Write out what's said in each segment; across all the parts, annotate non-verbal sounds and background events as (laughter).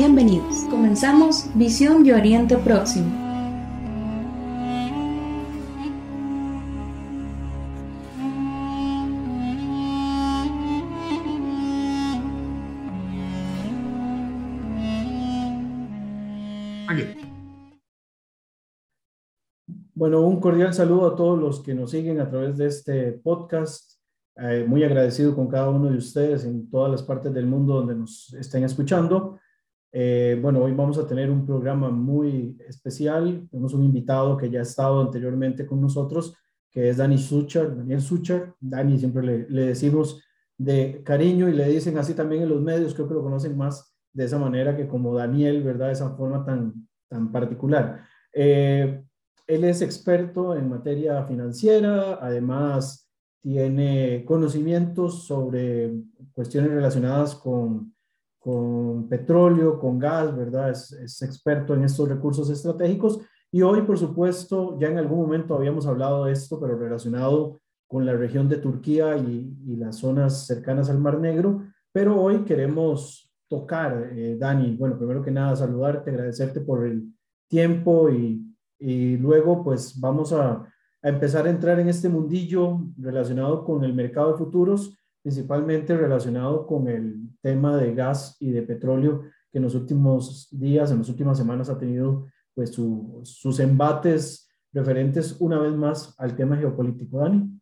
Bienvenidos. Comenzamos Visión de Oriente Próximo. Bueno, un cordial saludo a todos los que nos siguen a través de este podcast eh, muy agradecido con cada uno de ustedes en todas las partes del mundo donde nos estén escuchando. Eh, bueno, hoy vamos a tener un programa muy especial. Tenemos un invitado que ya ha estado anteriormente con nosotros, que es Dani Suchar, Daniel Suchar. Dani siempre le, decimos de cariño y le dicen así también en los medios, creo que lo conocen más de esa manera que como Daniel, ¿verdad? De esa forma tan, tan particular. Eh, él es experto en materia financiera, además tiene conocimientos sobre cuestiones relacionadas con, con petróleo, con gas, ¿verdad? Es, experto en estos recursos estratégicos. Y hoy, por supuesto, ya en algún momento habíamos hablado de esto, pero relacionado con la región de Turquía y, las zonas cercanas al Mar Negro. Pero hoy queremos tocar, eh, Dani, bueno, primero que nada, saludarte, agradecerte por el tiempo y, y luego, pues, vamos a empezar a entrar en este mundillo relacionado con el mercado de futuros, principalmente relacionado con el tema de gas y de petróleo, que en los últimos días, en las últimas semanas ha tenido pues sus embates referentes una vez más al tema geopolítico. Dani.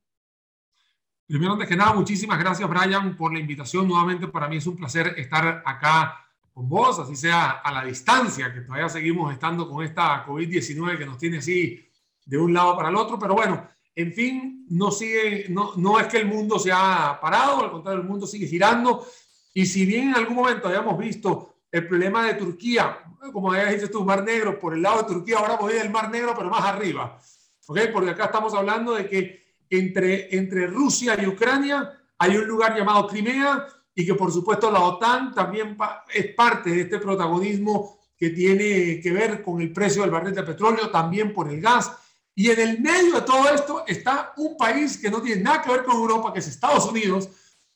Primero, antes que nada, muchísimas gracias, Brian, por la invitación. Nuevamente, para mí es un placer estar acá con vos, así sea a la distancia, que todavía seguimos estando con esta COVID-19 que nos tiene así de un lado para el otro, pero bueno, en fin, no, sigue, no, no es que el mundo se ha parado, al contrario, el mundo sigue girando. Y si bien en algún momento habíamos visto el problema de Turquía, como habías dicho tú, Mar Negro, por el lado de Turquía, ahora voy del Mar Negro, pero más arriba. ¿Ok? Porque acá estamos hablando de que entre, entre Rusia y Ucrania hay un lugar llamado Crimea y que por supuesto la OTAN también es parte de este protagonismo que tiene que ver con el precio del barril de petróleo, también por el gas y en el medio de todo esto está un país que no tiene nada que ver con Europa, que es Estados Unidos,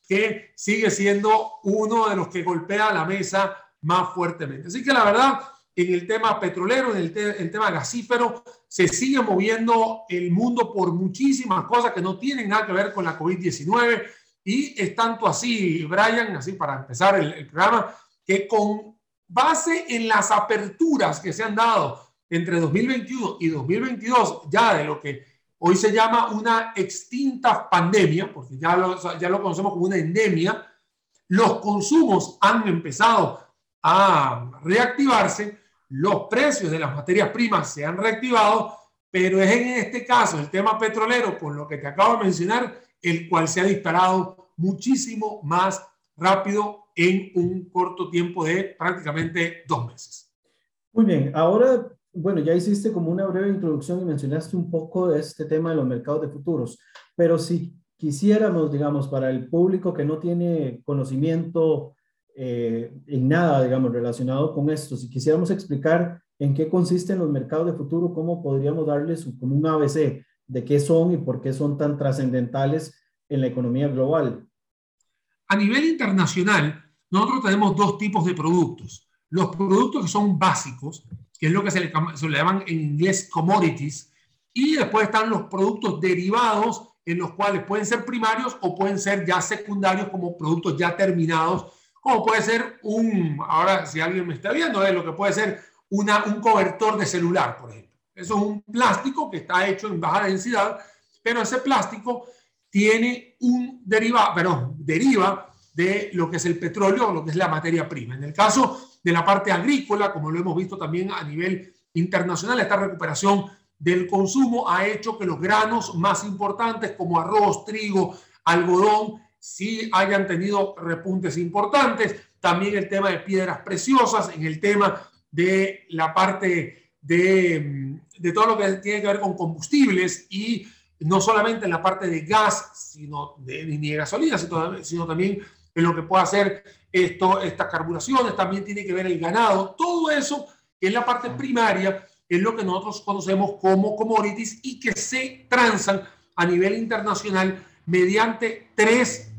que sigue siendo uno de los que golpea la mesa más fuertemente. Así que la verdad, en el tema petrolero, en el, tema gasífero, se sigue moviendo el mundo por muchísimas cosas que no tienen nada que ver con la COVID-19. Y es tanto así, Brian, así para empezar el, el programa, que con base en las aperturas que se han dado entre 2021 y 2022 ya de lo que hoy se llama una extinta pandemia, porque ya lo, ya lo conocemos como una endemia, los consumos han empezado a reactivarse, los precios de las materias primas se han reactivado, pero es en este caso el tema petrolero, por lo que te acabo de mencionar, el cual se ha disparado muchísimo más rápido en un corto tiempo de prácticamente dos meses. Muy bien, ahora bueno, ya hiciste como una breve introducción y mencionaste un poco de este tema de los mercados de futuros, pero si quisiéramos, digamos, para el público que no tiene conocimiento eh, en nada, digamos, relacionado con esto, si quisiéramos explicar en qué consisten los mercados de futuro, ¿cómo podríamos darles como un ABC de qué son y por qué son tan trascendentales en la economía global? A nivel internacional, nosotros tenemos dos tipos de productos. Los productos que son básicos, que es lo que se le, llaman en inglés commodities, y después están los productos derivados, en los cuales pueden ser primarios o pueden ser ya secundarios como productos ya terminados, como puede ser un, ahora si alguien me está viendo, es lo que puede ser una, un cobertor de celular, por ejemplo. Eso es un plástico que está hecho en baja densidad, pero ese plástico tiene un derivado, pero deriva de lo que es el petróleo o lo que es la materia prima. En el caso de la parte agrícola, como lo hemos visto también a nivel internacional, esta recuperación del consumo ha hecho que los granos más importantes como arroz, trigo, algodón, sí hayan tenido repuntes importantes. También el tema de piedras preciosas, en el tema de la parte de, de todo lo que tiene que ver con combustibles y no solamente en la parte de gas, sino de, ni de gasolina, sino, sino también en lo que pueda hacer esto, estas carburaciones, también tiene que ver el ganado, todo eso que es la parte primaria, es lo que nosotros conocemos como commodities y que se transan a nivel internacional mediante tres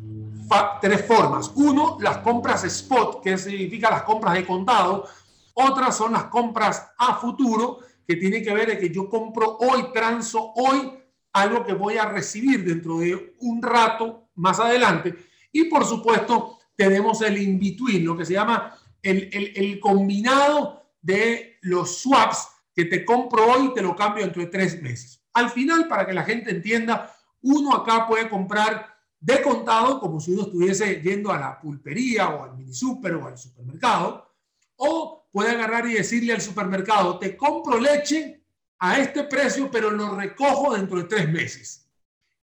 tres formas. Uno, las compras spot, que significa las compras de contado. Otras son las compras a futuro, que tiene que ver de que yo compro hoy, transo hoy algo que voy a recibir dentro de un rato más adelante. Y por supuesto, tenemos el in-between, lo que se llama el, el, combinado de los swaps que te compro hoy y te lo cambio dentro de tres meses. Al final, para que la gente entienda, uno acá puede comprar de contado, como si uno estuviese yendo a la pulpería o al mini super o al supermercado, o puede agarrar y decirle al supermercado, te compro leche a este precio, pero lo recojo dentro de tres meses.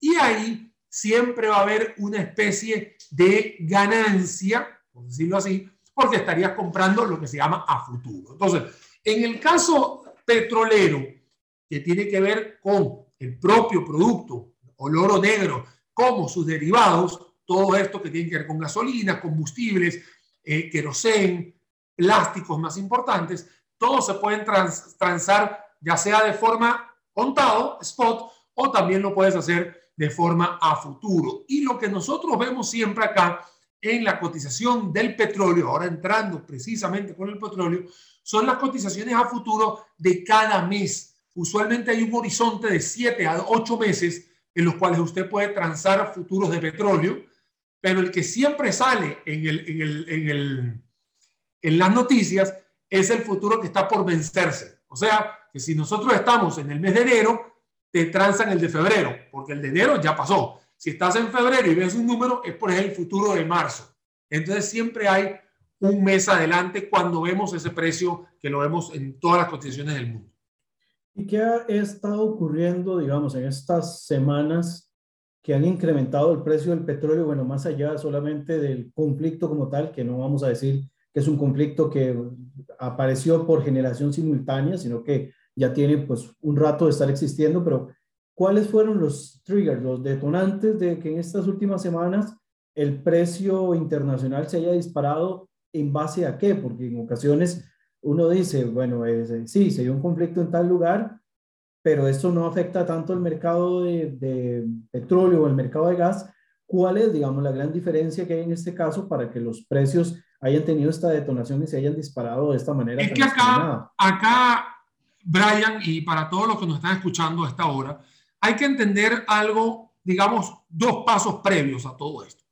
Y ahí siempre va a haber una especie de ganancia, por decirlo así, porque estarías comprando lo que se llama a futuro. Entonces, en el caso petrolero, que tiene que ver con el propio producto, el oro negro, como sus derivados, todo esto que tiene que ver con gasolina, combustibles, eh, querosén, plásticos más importantes, todos se pueden transar ya sea de forma contado, spot, o también lo puedes hacer de forma a futuro. Y lo que nosotros vemos siempre acá en la cotización del petróleo, ahora entrando precisamente con el petróleo, son las cotizaciones a futuro de cada mes. Usualmente hay un horizonte de 7 a 8 meses en los cuales usted puede transar futuros de petróleo, pero el que siempre sale en, el, en, el, en, el, en las noticias es el futuro que está por vencerse. O sea, que si nosotros estamos en el mes de enero, te transan el de febrero, porque el de enero ya pasó. Si estás en febrero y ves un número, es por el futuro de marzo. Entonces siempre hay un mes adelante cuando vemos ese precio que lo vemos en todas las cotizaciones del mundo. ¿Y qué ha estado ocurriendo, digamos, en estas semanas que han incrementado el precio del petróleo? Bueno, más allá solamente del conflicto como tal, que no vamos a decir que es un conflicto que apareció por generación simultánea, sino que ya tiene pues un rato de estar existiendo, pero ¿cuáles fueron los triggers, los detonantes de que en estas últimas semanas el precio internacional se haya disparado en base a qué? Porque en ocasiones uno dice, bueno, eh, sí, se dio un conflicto en tal lugar, pero esto no afecta tanto el mercado de, petróleo o el mercado de gas. ¿Cuál es, digamos, la gran diferencia que hay en este caso para que los precios hayan tenido esta detonación y se hayan disparado de esta manera? Es que acá, acá, Brian, y para todos los que nos están escuchando a esta hora, hay que entender algo, digamos, dos pasos previos a todo esto.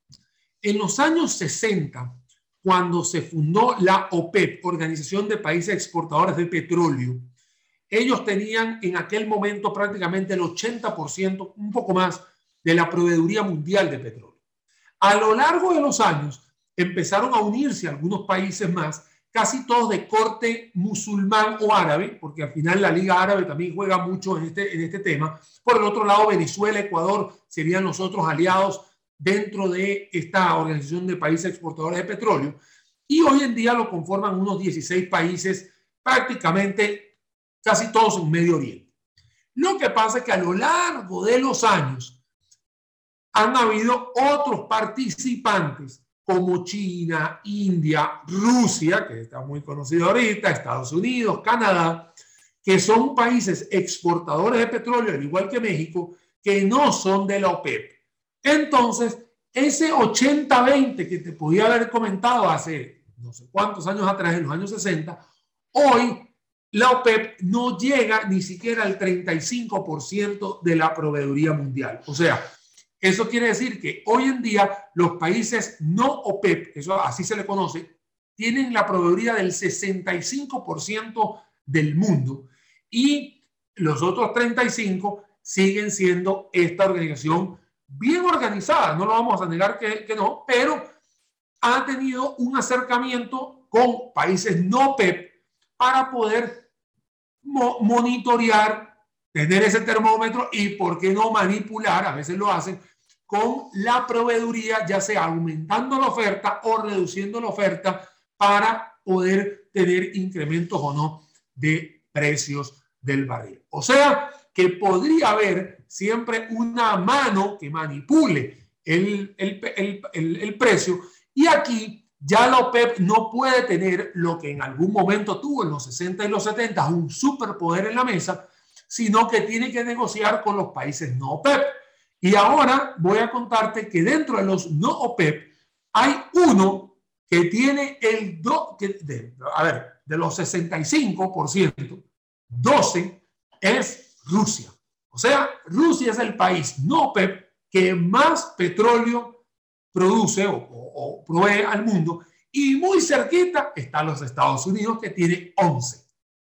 En los años 60, cuando se fundó la OPEP, Organización de Países Exportadores de Petróleo, ellos tenían en aquel momento prácticamente el 80%, un poco más, de la proveeduría mundial de petróleo. A lo largo de los años empezaron a unirse algunos países más, casi todos de corte musulmán o árabe, porque al final la Liga Árabe también juega mucho en este, en este tema. Por el otro lado, Venezuela, Ecuador serían los otros aliados dentro de esta organización de países exportadores de petróleo y hoy en día lo conforman unos 16 países, prácticamente casi todos en Medio Oriente. Lo que pasa es que a lo largo de los años han habido otros participantes como China, India, Rusia, que está muy conocido ahorita, Estados Unidos, Canadá, que son países exportadores de petróleo, al igual que México, que no son de la OPEP. Entonces, ese 80-20 que te podía haber comentado hace no sé cuántos años atrás, en los años 60, hoy la OPEP no llega ni siquiera al 35% de la proveeduría mundial. O sea, eso quiere decir que hoy en día los países no OPEP, eso así se le conoce, tienen la proveeduría del 65% del mundo y los otros 35 siguen siendo esta organización bien organizada, no lo vamos a negar que, no, pero ha tenido un acercamiento con países no PEP para poder monitorear, tener ese termómetro y, ¿por qué no manipular? A veces lo hacen con la proveeduría, ya sea aumentando la oferta o reduciendo la oferta para poder tener incrementos o no de precios del barril. O sea, que podría haber siempre una mano que manipule el, el, el, el, precio. Y aquí ya la OPEP no puede tener lo que en algún momento tuvo en los 60 y los 70, un superpoder en la mesa, sino que tiene que negociar con los países no OPEP. Y ahora voy a contarte que dentro de los no OPEP hay uno que tiene el do, que de, a ver, de los 65%, 12 es Rusia. O sea, Rusia es el país no OPEP que más petróleo produce o, o, provee al mundo y muy cerquita están los Estados Unidos que tiene 11.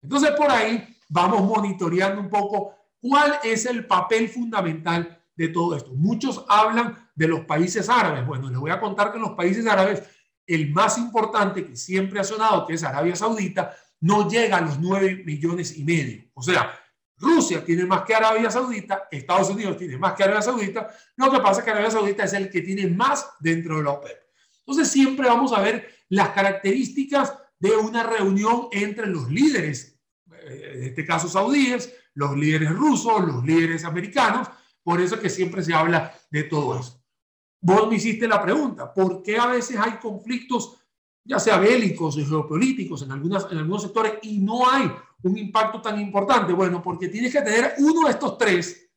Entonces por ahí vamos monitoreando un poco cuál es el papel fundamental de todo esto. Muchos hablan de los países árabes. Bueno, les voy a contar que en los países árabes, el más importante que siempre ha sonado, que es Arabia Saudita, no llega a los 9 millones y medio. O sea, Rusia tiene más que Arabia Saudita, Estados Unidos tiene más que Arabia Saudita. Lo que pasa es que Arabia Saudita es el que tiene más dentro de la OPEP. Entonces siempre vamos a ver las características de una reunión entre los líderes, eh, en este caso saudíes, los líderes rusos, los líderes americanos, por eso es que siempre se habla de todo eso. Vos me hiciste la pregunta, ¿por qué a veces hay conflictos, ya sea bélicos o geopolíticos en, algunas, en algunos sectores y no hay un impacto tan importante? Bueno, porque tienes que tener uno de estos tres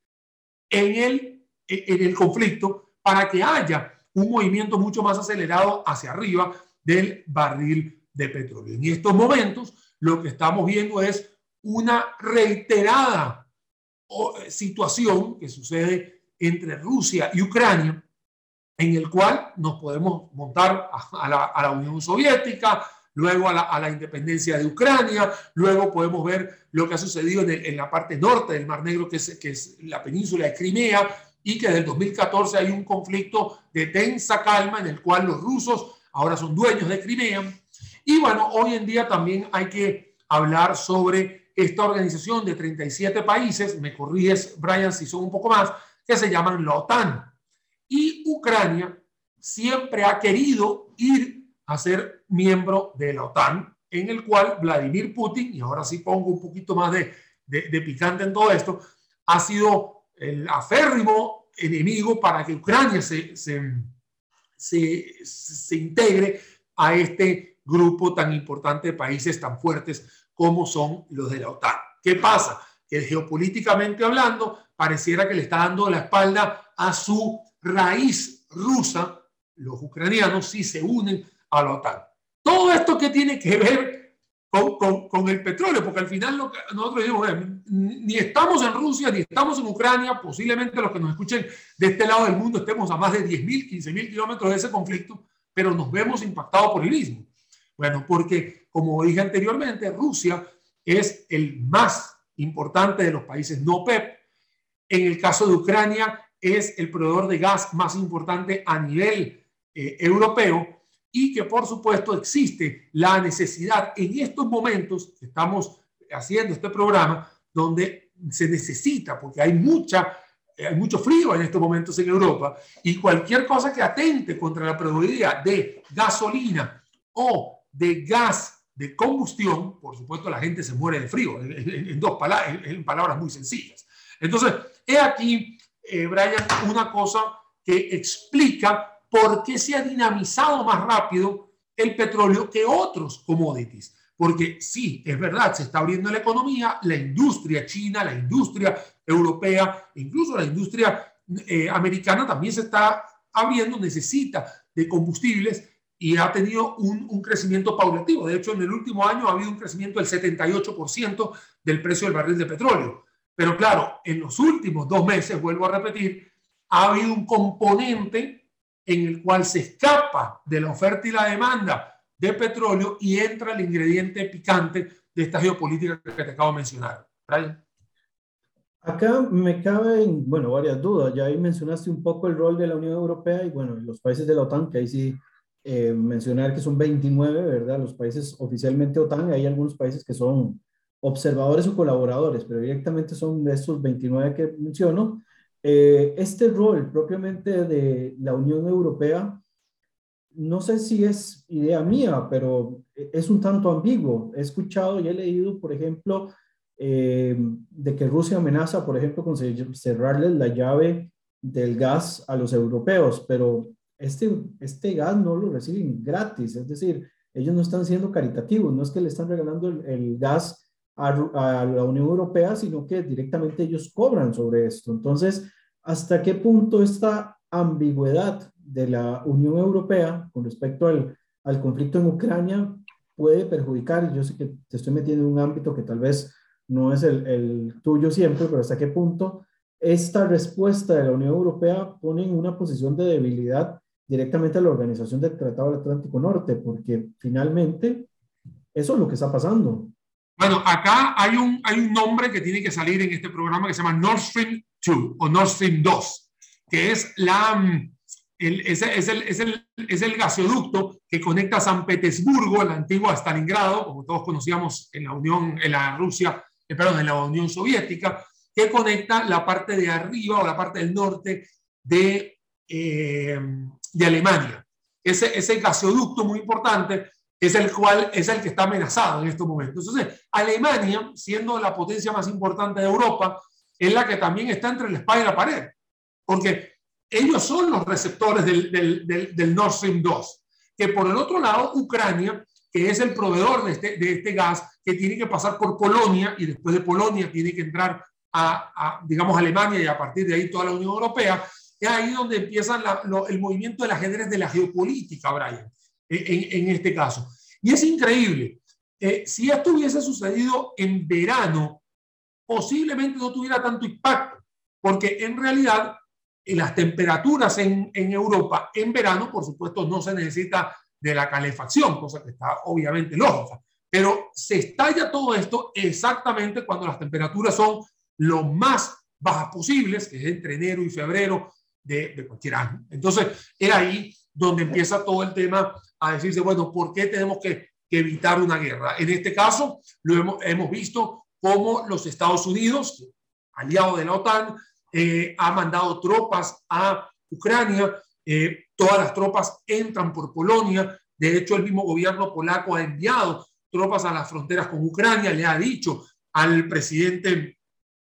en el, en el conflicto para que haya un movimiento mucho más acelerado hacia arriba del barril de petróleo. En estos momentos, lo que estamos viendo es una reiterada situación que sucede entre Rusia y Ucrania, en el cual nos podemos montar a, la, a la, Unión Soviética, luego a la, a la, independencia de Ucrania, luego podemos ver lo que ha sucedido en, el, en la parte norte del Mar Negro, que es, que es la península de Crimea, y que desde el 2014 hay un conflicto de tensa calma en el cual los rusos ahora son dueños de Crimea. Y bueno, hoy en día también hay que hablar sobre esta organización de 37 países, me corriges, Brian, si son un poco más, que se llaman la OTAN. Y Ucrania siempre ha querido ir a ser miembro de la OTAN, en el cual Vladimir Putin, y ahora sí pongo un poquito más de, de, picante en todo esto, ha sido el aférrimo enemigo para que Ucrania se, se, se, se integre a este grupo tan importante de países tan fuertes como son los de la OTAN. ¿Qué pasa? Que geopolíticamente hablando, pareciera que le está dando la espalda a su raíz rusa. Los ucranianos sí se unen a la OTAN. Todo esto que tiene que ver con, con, con, el petróleo, porque al final lo que nosotros decimos, ni estamos en Rusia, ni estamos en Ucrania, posiblemente los que nos escuchen de este lado del mundo estemos a más de 10.000, 15.000 kilómetros de ese conflicto, pero nos vemos impactados por el mismo. Bueno, porque como dije anteriormente, Rusia es el más importante de los países no PEP. En el caso de Ucrania, es el proveedor de gas más importante a nivel eh, europeo y que por supuesto existe la necesidad en estos momentos estamos haciendo este programa donde se necesita, porque hay mucha hay mucho frío en estos momentos en Europa y cualquier cosa que atente contra la probabilidad de gasolina o de gas de combustión, por supuesto la gente se muere de frío, en, dos palabras, en, palabras muy sencillas. Entonces, he aquí, eh, Brian, una cosa que explica por qué se ha dinamizado más rápido el petróleo que otros commodities. Porque sí, es verdad, se está abriendo la economía, la industria china, la industria europea, incluso la industria eh, americana también se está abriendo, necesita de combustibles y ha tenido un, un, crecimiento paulatino. De hecho, en el último año ha habido un crecimiento del 78% del precio del barril de petróleo. Pero claro, en los últimos dos meses, vuelvo a repetir, ha habido un componente en el cual se escapa de la oferta y la demanda de petróleo y entra el ingrediente picante de esta geopolítica que te acabo de mencionar. Brian. Acá me caben, bueno, varias dudas. Ya ahí mencionaste un poco el rol de la Unión Europea y, bueno, los países de la OTAN, que ahí sí eh, mencionar que son 29, ¿verdad? Los países oficialmente OTAN, hay algunos países que son observadores o colaboradores, pero directamente son de estos 29 que menciono. Eh, este rol propiamente de la Unión Europea, no sé si es idea mía, pero es un tanto ambiguo. He escuchado y he leído, por ejemplo, eh, de que Rusia amenaza, por ejemplo, con cerrarles la llave del gas a los europeos, pero este, este gas no lo reciben gratis, es decir, ellos no están siendo caritativos, no es que le están regalando el, gas a, a, la Unión Europea, sino que directamente ellos cobran sobre esto. Entonces, ¿hasta qué punto esta ambigüedad de la Unión Europea con respecto al, al conflicto en Ucrania puede perjudicar? Yo sé que te estoy metiendo en un ámbito que tal vez no es el, el tuyo siempre, pero ¿hasta qué punto esta respuesta de la Unión Europea pone en una posición de debilidad directamente a la Organización del Tratado del Atlántico Norte? Porque finalmente eso es lo que está pasando. Bueno, acá hay un, hay un nombre que tiene que salir en este programa que se llama Nord Stream 2 o Nord Stream 2, que es, la, mm, el, es, es, el, es, el, es el gasoducto que conecta San Petersburgo, la antigua Stalingrado, como todos conocíamos en la Unión, en la Rusia, eh, perdón, en la Unión Soviética, que conecta la parte de arriba o la parte del norte de, eh, de Alemania. Ese, ese gasoducto muy importante es el cual es el que está amenazado en estos momentos. Entonces, Alemania, siendo la potencia más importante de Europa, es la que también está entre la espada y la pared, porque ellos son los receptores del, del, del, Nord Stream 2, que por el otro lado, Ucrania, que es el proveedor de este, de este gas, que tiene que pasar por Polonia y después de Polonia tiene que entrar a digamos, Alemania y a partir de ahí toda la Unión Europea, es ahí donde empieza la, lo, el movimiento del ajedrez de la geopolítica, Brian en, en este caso. Y es increíble. Eh, si esto hubiese sucedido en verano, posiblemente no tuviera tanto impacto, porque en realidad eh, las temperaturas en, en, Europa en verano, por supuesto, no se necesita de la calefacción, cosa que está obviamente lógica, pero se estalla todo esto exactamente cuando las temperaturas son lo más bajas posibles, que es entre enero y febrero de, de cualquier año. Entonces, era ahí donde empieza todo el tema a decirse, bueno, ¿por qué tenemos que, que evitar una guerra? En este caso, lo hemos, hemos visto cómo los Estados Unidos, aliado de la OTAN, eh, ha mandado tropas a Ucrania, eh, todas las tropas entran por Polonia, de hecho el mismo gobierno polaco ha enviado tropas a las fronteras con Ucrania, le ha dicho al presidente,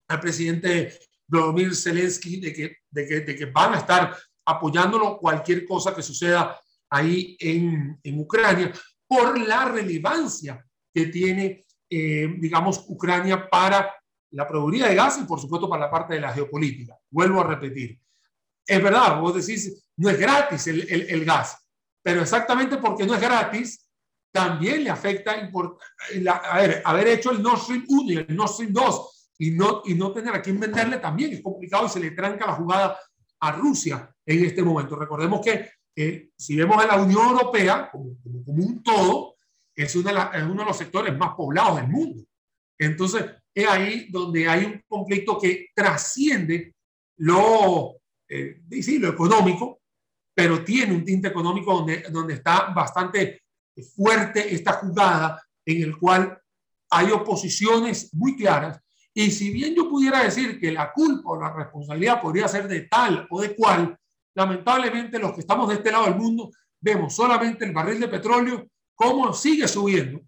al presidente Vladimir Zelensky de que, de que, de que van a estar apoyándolo cualquier cosa que suceda ahí en, en Ucrania, por la relevancia que tiene, eh, digamos, Ucrania para la proveeduría de gas y, por supuesto, para la parte de la geopolítica. Vuelvo a repetir. Es verdad, vos decís, no es gratis el, el, el gas, pero exactamente porque no es gratis, también le afecta a ver, haber hecho el Nord Stream 1 y el Nord Stream 2 y no, y no tener a quién venderle también es complicado y se le tranca la jugada a Rusia en este momento. Recordemos que eh, si vemos a la Unión Europea como, como, como un todo, es, una es, uno de los sectores más poblados del mundo. Entonces, es ahí donde hay un conflicto que trasciende lo, eh, sí, lo económico, pero tiene un tinte económico donde, donde está bastante fuerte esta jugada en el cual hay oposiciones muy claras y si bien yo pudiera decir que la culpa o la responsabilidad podría ser de tal o de cual, lamentablemente los que estamos de este lado del mundo vemos solamente el barril de petróleo, cómo sigue subiendo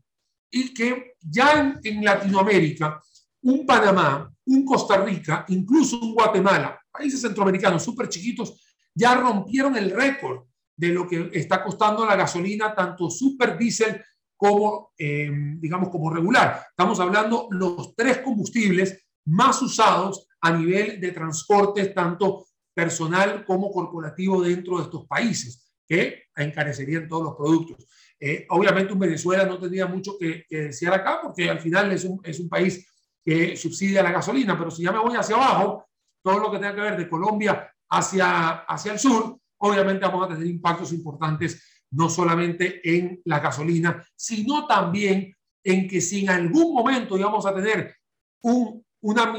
y que ya en, Latinoamérica, un Panamá, un Costa Rica, incluso un Guatemala, países centroamericanos súper chiquitos, ya rompieron el récord de lo que está costando la gasolina, tanto super diésel como, eh, digamos, como regular. Estamos hablando los tres combustibles más usados a nivel de transporte, tanto personal como corporativo dentro de estos países, que encarecerían todos los productos. Eh, obviamente un Venezuela no tendría mucho que, que, decir acá porque al final es un, es un país que subsidia la gasolina, pero si ya me voy hacia abajo, todo lo que tenga que ver de Colombia hacia, hacia el sur, obviamente vamos a tener impactos importantes no solamente en la gasolina, sino también en que si en algún momento íbamos a tener un, una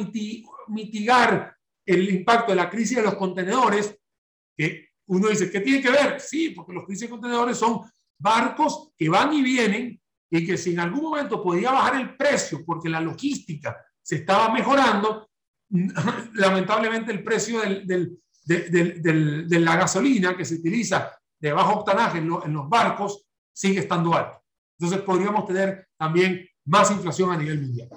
mitigar el impacto de la crisis de los contenedores, que uno dice, ¿qué tiene que ver? Sí, porque los crisis de contenedores son barcos que van y vienen y que si en algún momento podía bajar el precio porque la logística se estaba mejorando, (laughs) lamentablemente el precio del, del, del, de la gasolina que se utiliza de bajo octanaje en, lo, en los barcos sigue estando alto. Entonces podríamos tener también más inflación a nivel mundial.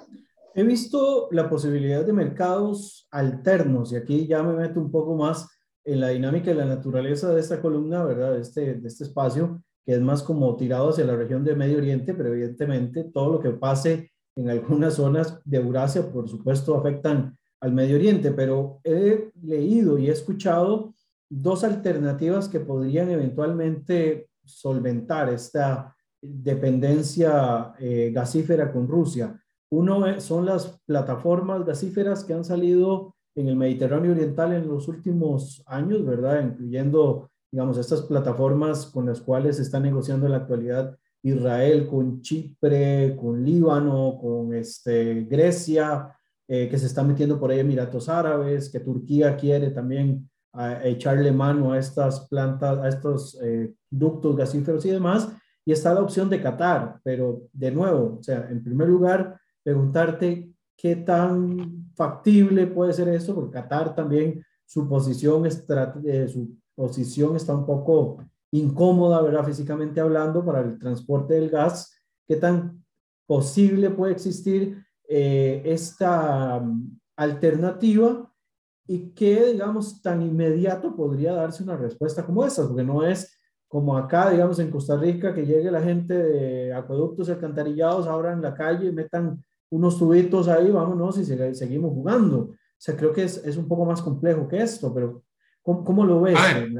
He visto la posibilidad de mercados alternos y aquí ya me meto un poco más en la dinámica y la naturaleza de esta columna, ¿verdad? De este, de este espacio, que es más como tirado hacia la región de Medio Oriente, pero evidentemente todo lo que pase en algunas zonas de Eurasia, por supuesto, afectan al Medio Oriente, pero he leído y he escuchado dos alternativas que podrían eventualmente solventar esta dependencia eh, gasífera con Rusia. Uno son las plataformas gasíferas que han salido en el Mediterráneo Oriental en los últimos años, ¿verdad? Incluyendo, digamos, estas plataformas con las cuales se está negociando en la actualidad Israel con Chipre, con Líbano, con este, Grecia, eh, que se está metiendo por ahí Emiratos Árabes, que Turquía quiere también echarle mano a estas plantas, a estos eh, ductos gasíferos y demás. Y está la opción de Qatar, pero de nuevo, o sea, en primer lugar, preguntarte qué tan factible puede ser eso, porque Qatar también su posición, eh, su posición está un poco incómoda, ¿verdad? Físicamente hablando, para el transporte del gas. ¿Qué tan posible puede existir eh, esta mm, alternativa y qué, digamos, tan inmediato podría darse una respuesta como esa? Porque no es como acá, digamos, en Costa Rica, que llegue la gente de acueductos y alcantarillados ahora en la calle, metan unos tubitos ahí, vámonos y seguimos jugando. O sea, creo que es, es, un poco más complejo que esto, pero ¿cómo, cómo lo ves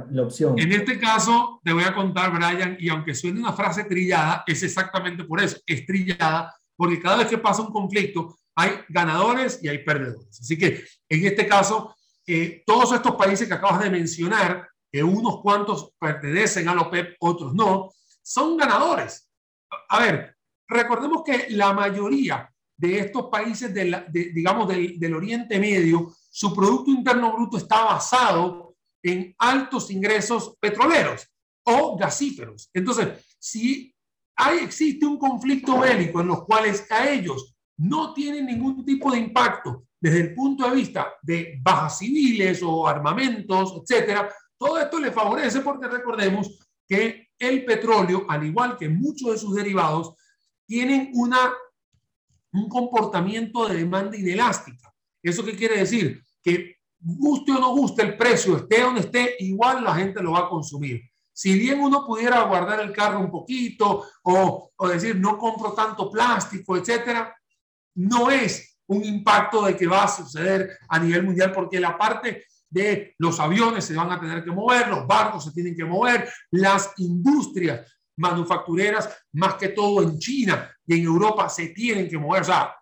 la, opción? En este caso, te voy a contar, Brian, y aunque suene una frase trillada, es exactamente por eso, es trillada, porque cada vez que pasa un conflicto, hay ganadores y hay perdedores. Así que en este caso, todos estos países que acabas de mencionar, que unos cuantos pertenecen a la OPEP, otros no, son ganadores. A ver, recordemos que la mayoría de estos países, de digamos, del, Oriente Medio, su Producto Interno Bruto está basado en altos ingresos petroleros o gasíferos. Entonces, si hay, existe un conflicto bélico en los cuales a ellos no tienen ningún tipo de impacto desde el punto de vista de bajas civiles o armamentos, etcétera, todo esto le favorece porque recordemos que el petróleo, al igual que muchos de sus derivados, tienen una un comportamiento de demanda inelástica. ¿Eso qué quiere decir? Que guste o no guste el precio, esté donde esté, igual la gente lo va a consumir. Si bien uno pudiera guardar el carro un poquito o, o decir no compro tanto plástico, etcétera, no es un impacto de que va a suceder a nivel mundial porque la parte de los aviones se van a tener que mover, los barcos se tienen que mover, las industrias manufactureras, más que todo en China y en Europa, se tienen que mover. O sea,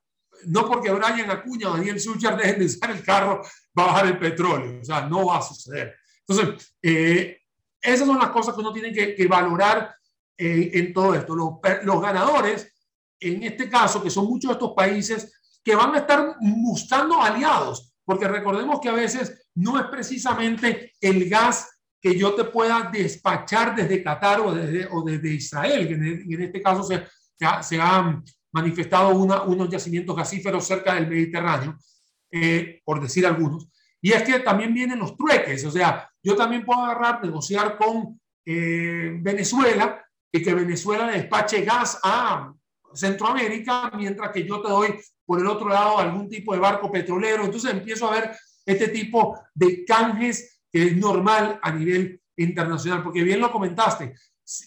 no porque Brian Acuña o Daniel Suchar dejen de usar el carro, va a bajar el petróleo. O sea, no va a suceder. Entonces, eh, esas son las cosas que uno tiene que, valorar eh, en todo esto. Los, los ganadores, en este caso, que son muchos de estos países que van a estar buscando aliados, porque recordemos que a veces no es precisamente el gas que yo te pueda despachar desde Qatar o desde, o desde Israel, que en, este caso se, se, han manifestado una, unos yacimientos gasíferos cerca del Mediterráneo, eh, por decir algunos. Y es que también vienen los trueques, o sea, yo también puedo agarrar, negociar con eh, Venezuela y que Venezuela despache gas a Centroamérica, mientras que yo te doy por el otro lado algún tipo de barco petrolero. Entonces empiezo a ver este tipo de canjes es normal a nivel internacional, porque bien lo comentaste,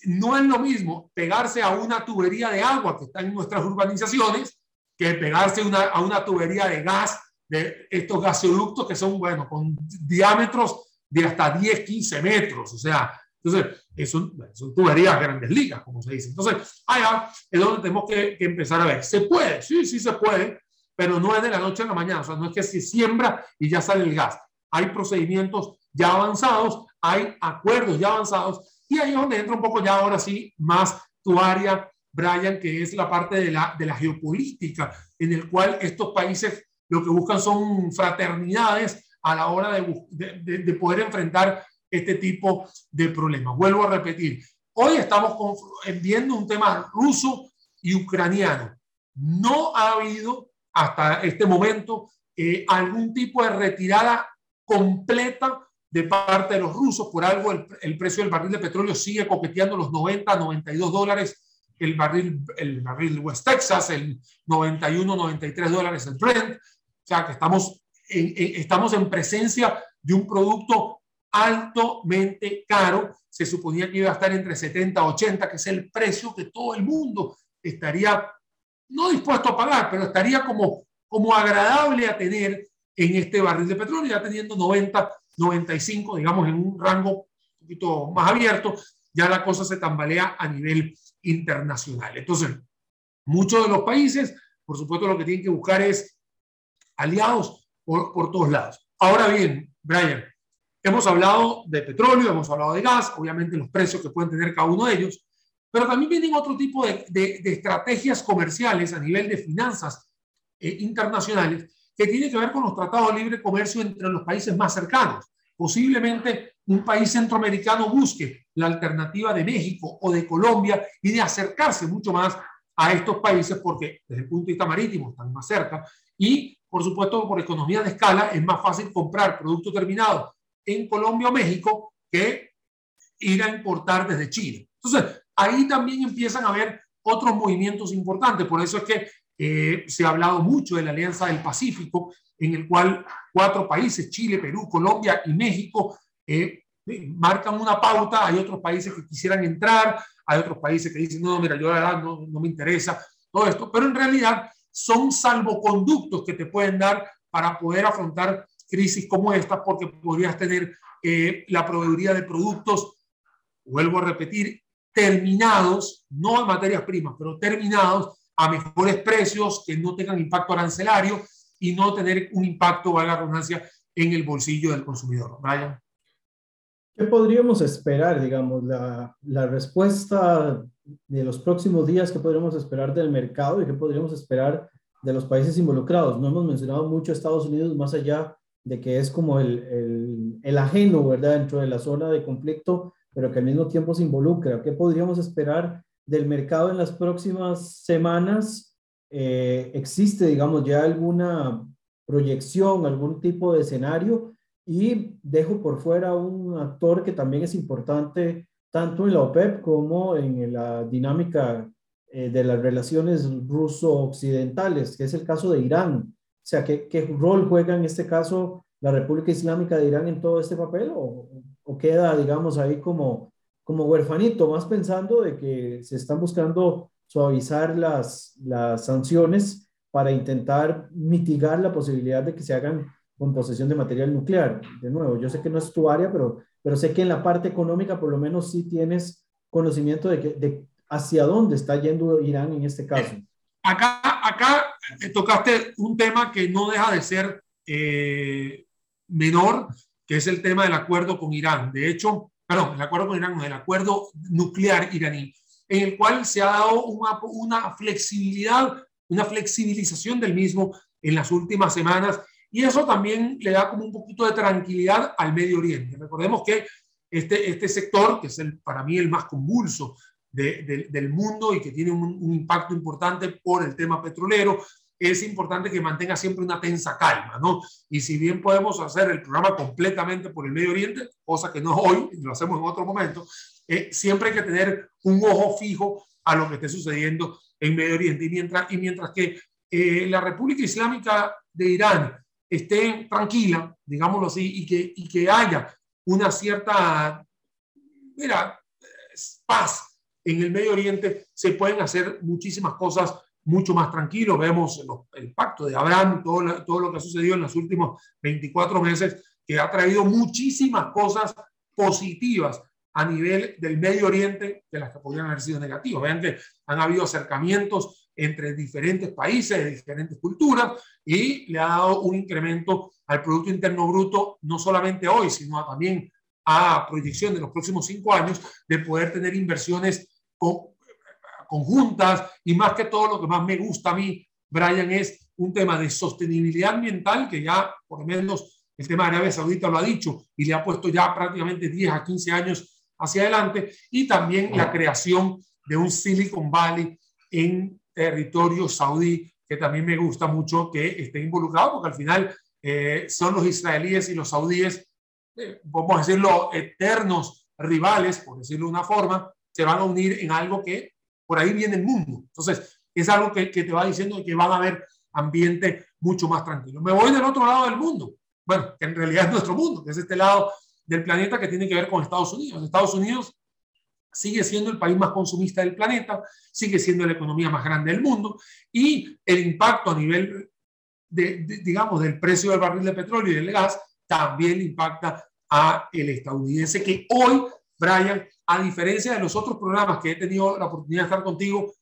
no es lo mismo pegarse a una tubería de agua que está en nuestras urbanizaciones que pegarse una, a una tubería de gas, de estos gasoductos que son, bueno, con diámetros de hasta 10, 15 metros, o sea, entonces, son, son tuberías grandes ligas, como se dice. Entonces, allá es donde tenemos que, que, empezar a ver. ¿Se puede? Sí, sí se puede, pero no es de la noche a la mañana. O sea, no es que se siembra y ya sale el gas. Hay procedimientos ya avanzados, hay acuerdos ya avanzados y ahí es donde entra un poco ya ahora sí más tu área, Brian, que es la parte de la, de la geopolítica, en el cual estos países lo que buscan son fraternidades a la hora de, de, de poder enfrentar este tipo de problemas. Vuelvo a repetir, hoy estamos viendo un tema ruso y ucraniano. No ha habido hasta este momento eh, algún tipo de retirada completa de parte de los rusos. Por algo el, precio del barril de petróleo sigue coqueteando los 90, 92 dólares el barril, el barril West Texas, el 91, 93 dólares el Brent. O sea que estamos en, estamos en presencia de un producto altamente caro. Se suponía que iba a estar entre 70 y 80, que es el precio que todo el mundo estaría no dispuesto a pagar, pero estaría como, como agradable a tener en este barril de petróleo, ya teniendo 90, 95, digamos, en un rango un poquito más abierto, ya la cosa se tambalea a nivel internacional. Entonces, muchos de los países, por supuesto, lo que tienen que buscar es aliados por, por todos lados. Ahora bien, Brian, hemos hablado de petróleo, hemos hablado de gas, obviamente los precios que pueden tener cada uno de ellos, pero también vienen otro tipo de, de, de estrategias comerciales a nivel de finanzas eh, internacionales que tienen que ver con los tratados de libre comercio entre los países más cercanos. Posiblemente un país centroamericano busque la alternativa de México o de Colombia y de acercarse mucho más a estos países porque desde el punto de vista marítimo están más cerca y por supuesto por economía de escala es más fácil comprar producto terminado en Colombia o México que ir a importar desde Chile. Entonces, ahí también empiezan a haber otros movimientos importantes. Por eso es que eh, se ha hablado mucho de la Alianza del Pacífico, en el cual cuatro países, Chile, Perú, Colombia y México, eh, marcan una pauta. Hay otros países que quisieran entrar, hay otros países que dicen, no, mira, yo la verdad no, no me interesa todo esto, pero en realidad son salvoconductos que te pueden dar para poder afrontar crisis como esta, porque podrías tener eh, la proveeduría de productos, vuelvo a repetir, terminados, no en materias primas, pero terminados a mejores precios que no tengan impacto arancelario y no tener un impacto, valga la redundancia, en el bolsillo del consumidor. Brian. ¿Qué podríamos esperar, digamos, la, la, respuesta de los próximos días? ¿Qué podríamos esperar del mercado y qué podríamos esperar de los países involucrados? No hemos mencionado mucho Estados Unidos, más allá de que es como el, el, el, ajeno, ¿verdad?, dentro de la zona de conflicto, pero que al mismo tiempo se involucra. ¿Qué podríamos esperar del mercado en las próximas semanas? Eh, ¿Existe, digamos, ya alguna proyección, algún tipo de escenario? Y dejo por fuera un actor que también es importante tanto en la OPEP como en la dinámica eh, de las relaciones ruso-occidentales, que es el caso de Irán. O sea, ¿qué, ¿qué, rol juega en este caso la República Islámica de Irán en todo este papel? ¿O, o queda, digamos, ahí como, como huerfanito, más pensando de que se están buscando suavizar las, las sanciones para intentar mitigar la posibilidad de que se hagan con posesión de material nuclear? De nuevo, yo sé que no es tu área, pero, pero sé que en la parte económica por lo menos sí tienes conocimiento de, que, de hacia dónde está yendo Irán en este caso. Acá, acá tocaste un tema que no deja de ser eh, menor, que es el tema del acuerdo con Irán. De hecho, perdón, el acuerdo con Irán, el acuerdo nuclear iraní, en el cual se ha dado una, una flexibilidad, una flexibilización del mismo en las últimas semanas y eso también le da como un poquito de tranquilidad al Medio Oriente. Recordemos que este, este sector, que es el, para mí el más convulso de, de, del mundo y que tiene un, un, impacto importante por el tema petrolero, es importante que mantenga siempre una tensa calma, ¿no? Y si bien podemos hacer el programa completamente por el Medio Oriente, cosa que no hoy, lo hacemos en otro momento, eh, siempre hay que tener un ojo fijo a lo que esté sucediendo en Medio Oriente. Y mientras, y mientras que eh, la República Islámica de Irán esté tranquila, digámoslo así, y que, y que haya una cierta, mira, paz en el Medio Oriente, se pueden hacer muchísimas cosas mucho más tranquilo. Vemos el pacto de Abraham, todo, lo, todo lo que ha sucedido en los últimos 24 meses, que ha traído muchísimas cosas positivas a nivel del Medio Oriente de las que podrían haber sido negativas. Vean que han habido acercamientos entre diferentes países, de diferentes culturas, y le ha dado un incremento al Producto Interno Bruto, no solamente hoy, sino también a proyección de los próximos cinco años, de poder tener inversiones con, conjuntas y más que todo lo que más me gusta a mí, Brian, es un tema de sostenibilidad ambiental que ya por lo menos el tema de Arabia Saudita lo ha dicho y le ha puesto ya prácticamente 10 a 15 años hacia adelante y también la creación de un Silicon Valley en territorio saudí que también me gusta mucho que esté involucrado porque al final eh, son los israelíes y los saudíes, eh, vamos a decirlo, eternos rivales, por decirlo de una forma, se van a unir en algo que por ahí viene el mundo. Entonces, es algo que, te va diciendo que van a haber ambiente mucho más tranquilo. Me voy del otro lado del mundo. Bueno, que en realidad (laughs) es nuestro mundo, que es este lado del planeta que tiene que ver con Estados Unidos. Estados Unidos sigue siendo el país más consumista del planeta, sigue siendo la economía más grande del mundo y el impacto a nivel digamos, del precio del barril de petróleo y del gas, también impacta a el estadounidense que hoy, Brian, a diferencia de los otros programas que he tenido la oportunidad de estar contigo,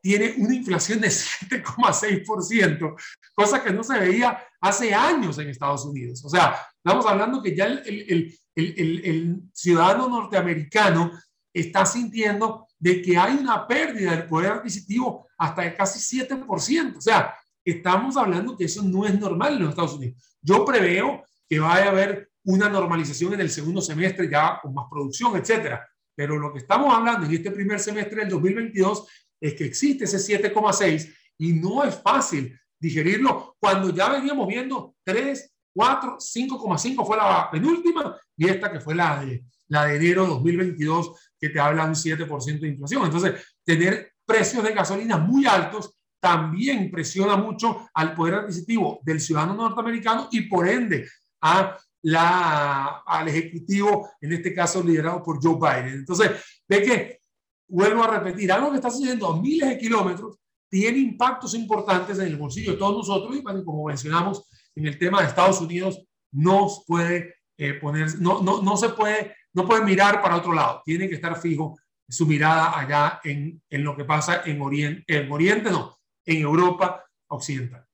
tiene una inflación de (laughs) 7,6%, cosa que no se veía hace años en Estados Unidos. O sea, estamos hablando que ya el, el, el, el, ciudadano norteamericano está sintiendo de que hay una pérdida del poder adquisitivo hasta de casi 7%. O sea, estamos hablando que eso no es normal en los Estados Unidos. Yo preveo que vaya a haber una normalización en el segundo semestre ya con más producción, etcétera. Pero lo que estamos hablando en este primer semestre del 2022 es que existe ese 7,6 y no es fácil digerirlo cuando ya veníamos viendo 3, 4, 5,5 fue la penúltima y esta que fue la de, la de enero 2022 que te habla un 7% de inflación. Entonces, tener precios de gasolina muy altos también presiona mucho al poder adquisitivo del ciudadano norteamericano y por ende a la, al ejecutivo, en este caso liderado por Joe Biden. Entonces, ve que vuelvo a repetir, algo que está sucediendo a miles de kilómetros tiene impactos importantes en el bolsillo de todos nosotros y como mencionamos en el tema de Estados Unidos, no puede eh, no, no, no se puede, no puede mirar para otro lado, tiene que estar fijo su mirada allá en, lo que pasa en Oriente no, en Europa Occidental.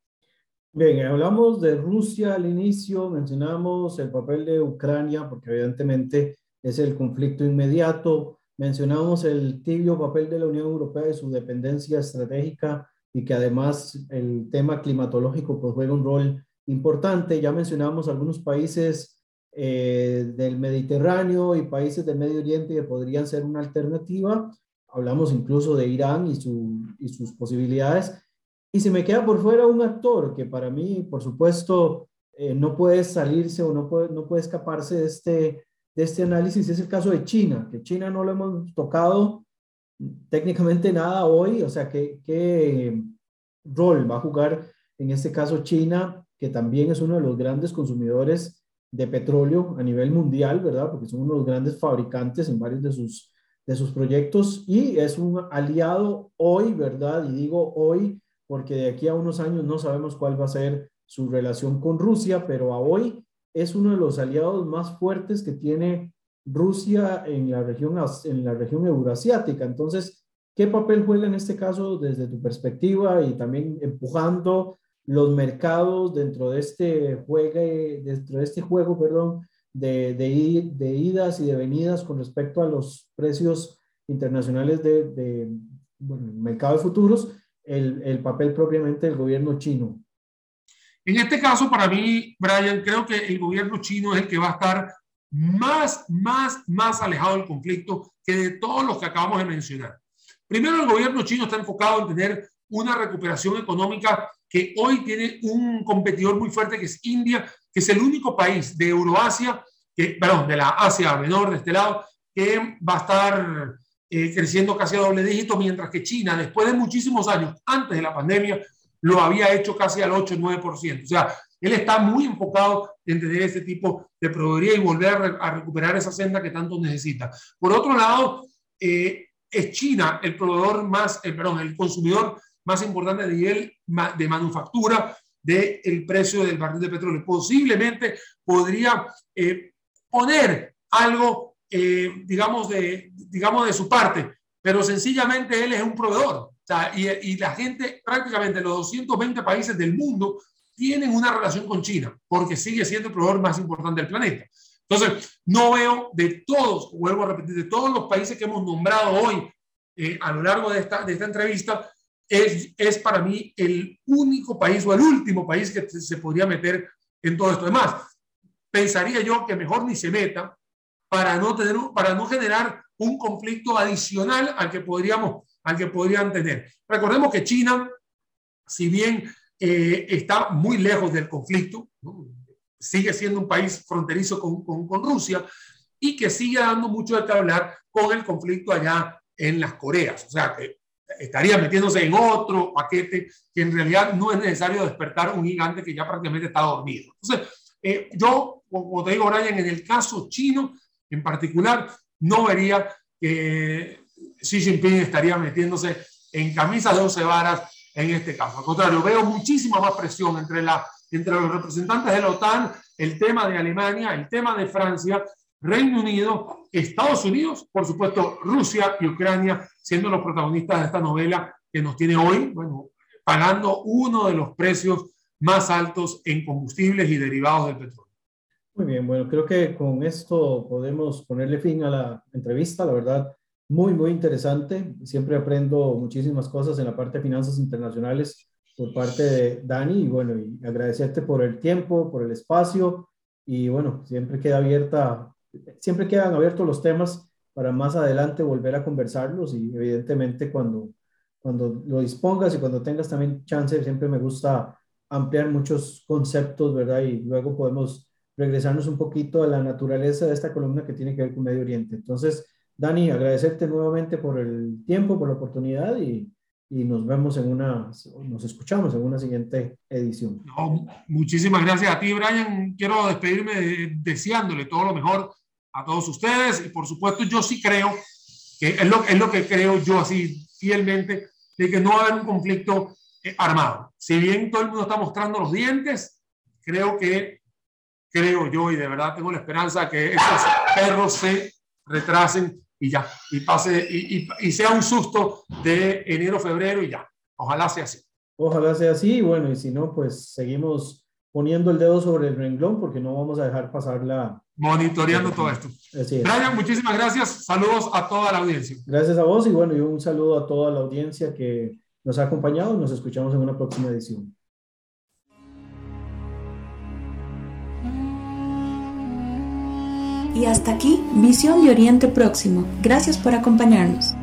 Bien, hablamos de Rusia al inicio, mencionamos el papel de Ucrania, porque evidentemente es el conflicto inmediato, Mencionamos el tibio papel de la Unión Europea y su dependencia estratégica y que además el tema climatológico pues juega un rol importante. Ya mencionamos algunos países eh, del Mediterráneo y países del Medio Oriente que podrían ser una alternativa. Hablamos incluso de Irán y, su, y sus posibilidades. Y se me queda por fuera un actor que para mí, por supuesto, eh, no puede salirse o no puede, no puede escaparse de este de este análisis es el caso de China, que China no lo hemos tocado técnicamente nada hoy, o sea, ¿qué, qué rol va a jugar en este caso China, que también es uno de los grandes consumidores de petróleo a nivel mundial, ¿verdad? Porque son uno de los grandes fabricantes en varios de sus, de sus proyectos y es un aliado hoy, ¿verdad? Y digo hoy porque de aquí a unos años no sabemos cuál va a ser su relación con Rusia, pero a hoy es uno de los aliados más fuertes que tiene Rusia en la región, en la región eurasiática. Entonces, ¿qué papel juega en este caso desde tu perspectiva y también empujando los mercados dentro de este juego, dentro de este juego, perdón, de, idas y de venidas con respecto a los precios internacionales de, de futuros, el, el papel propiamente del gobierno chino? En este caso, para mí, Brian, creo que el gobierno chino es el que va a estar más, más, más alejado del conflicto que de todos los que acabamos de mencionar. Primero, el gobierno chino está enfocado en tener una recuperación económica que hoy tiene un competidor muy fuerte que es India, que es el único país de Euroasia, que, perdón, de la Asia menor de este lado, que va a estar eh, creciendo casi a doble dígito, mientras que China, después de muchísimos años, antes de la pandemia, lo había hecho casi al 8 9%. O sea, él está muy enfocado en tener ese tipo de proveeduría y volver a, recuperar esa senda que tanto necesita. Por otro lado, eh, es China el proveedor más, eh, perdón, el consumidor más importante a nivel de manufactura del precio del barril de petróleo. Posiblemente podría eh, poner algo, digamos, de, digamos, de su parte, pero sencillamente él es un proveedor y, la gente, prácticamente los 220 países del mundo, tienen una relación con China, porque sigue siendo el proveedor más importante del planeta. Entonces, no veo de todos, vuelvo a repetir, de todos los países que hemos nombrado hoy eh, a lo largo de esta, de esta entrevista, es, es para mí el único país o el último país que se podría meter en todo esto. Además, pensaría yo que mejor ni se meta para no, tener, para no generar un conflicto adicional al que podríamos al que podrían tener. Recordemos que China, si bien eh, está muy lejos del conflicto, sigue siendo un país fronterizo con, con, Rusia y que sigue dando mucho de qué hablar con el conflicto allá en las Coreas. O sea, que estaría metiéndose en otro paquete que en realidad no es necesario despertar un gigante que ya prácticamente está dormido. Entonces, eh, yo, como te digo, Brian, en el caso chino en particular, no vería que Xi Jinping estaría metiéndose en camisas de 11 varas en este caso. Al contrario, veo muchísima más presión entre los representantes de la OTAN, el tema de Alemania, el tema de Francia, Reino Unido, Estados Unidos, por supuesto Rusia y Ucrania, siendo los protagonistas de esta novela que nos tiene hoy, bueno, pagando uno de los precios más altos en combustibles y derivados del petróleo. Muy bien, bueno, creo que con esto podemos ponerle fin a la entrevista, la verdad, muy, muy interesante. Siempre aprendo muchísimas cosas en la parte de finanzas internacionales por parte de Dani y bueno, y agradecerte por el tiempo, por el espacio y bueno, siempre queda abierta, siempre quedan abiertos los temas para más adelante volver a conversarlos y evidentemente cuando, cuando lo dispongas y cuando tengas también chance, siempre me gusta ampliar muchos conceptos, ¿verdad? Y luego podemos regresarnos un poquito a la naturaleza de esta columna que tiene que ver con Medio Oriente. Entonces, Dani, agradecerte nuevamente por el tiempo, por la oportunidad y, y nos vemos en una, nos escuchamos en una siguiente edición. muchísimas gracias a ti, Brian. Quiero despedirme deseándole todo lo mejor a todos ustedes y por supuesto yo sí creo que es lo, es lo que creo yo así fielmente, de que no va a haber un conflicto eh, armado. Si bien todo el mundo está mostrando los dientes, creo que creo yo y de verdad tengo la esperanza que esos perros se retrasen y ya, y pase, y, y, sea un susto de enero, febrero y ya. Ojalá sea así. Ojalá sea así, y bueno, y si no, pues seguimos poniendo el dedo sobre el renglón porque no vamos a dejar pasar la... Monitoreando todo esto. Así Brian, muchísimas gracias. Saludos a toda la audiencia. Gracias a vos y bueno, y un saludo a toda la audiencia que nos ha acompañado. Nos escuchamos en una próxima edición. Y hasta aquí, Visión de Oriente Próximo. Gracias por acompañarnos.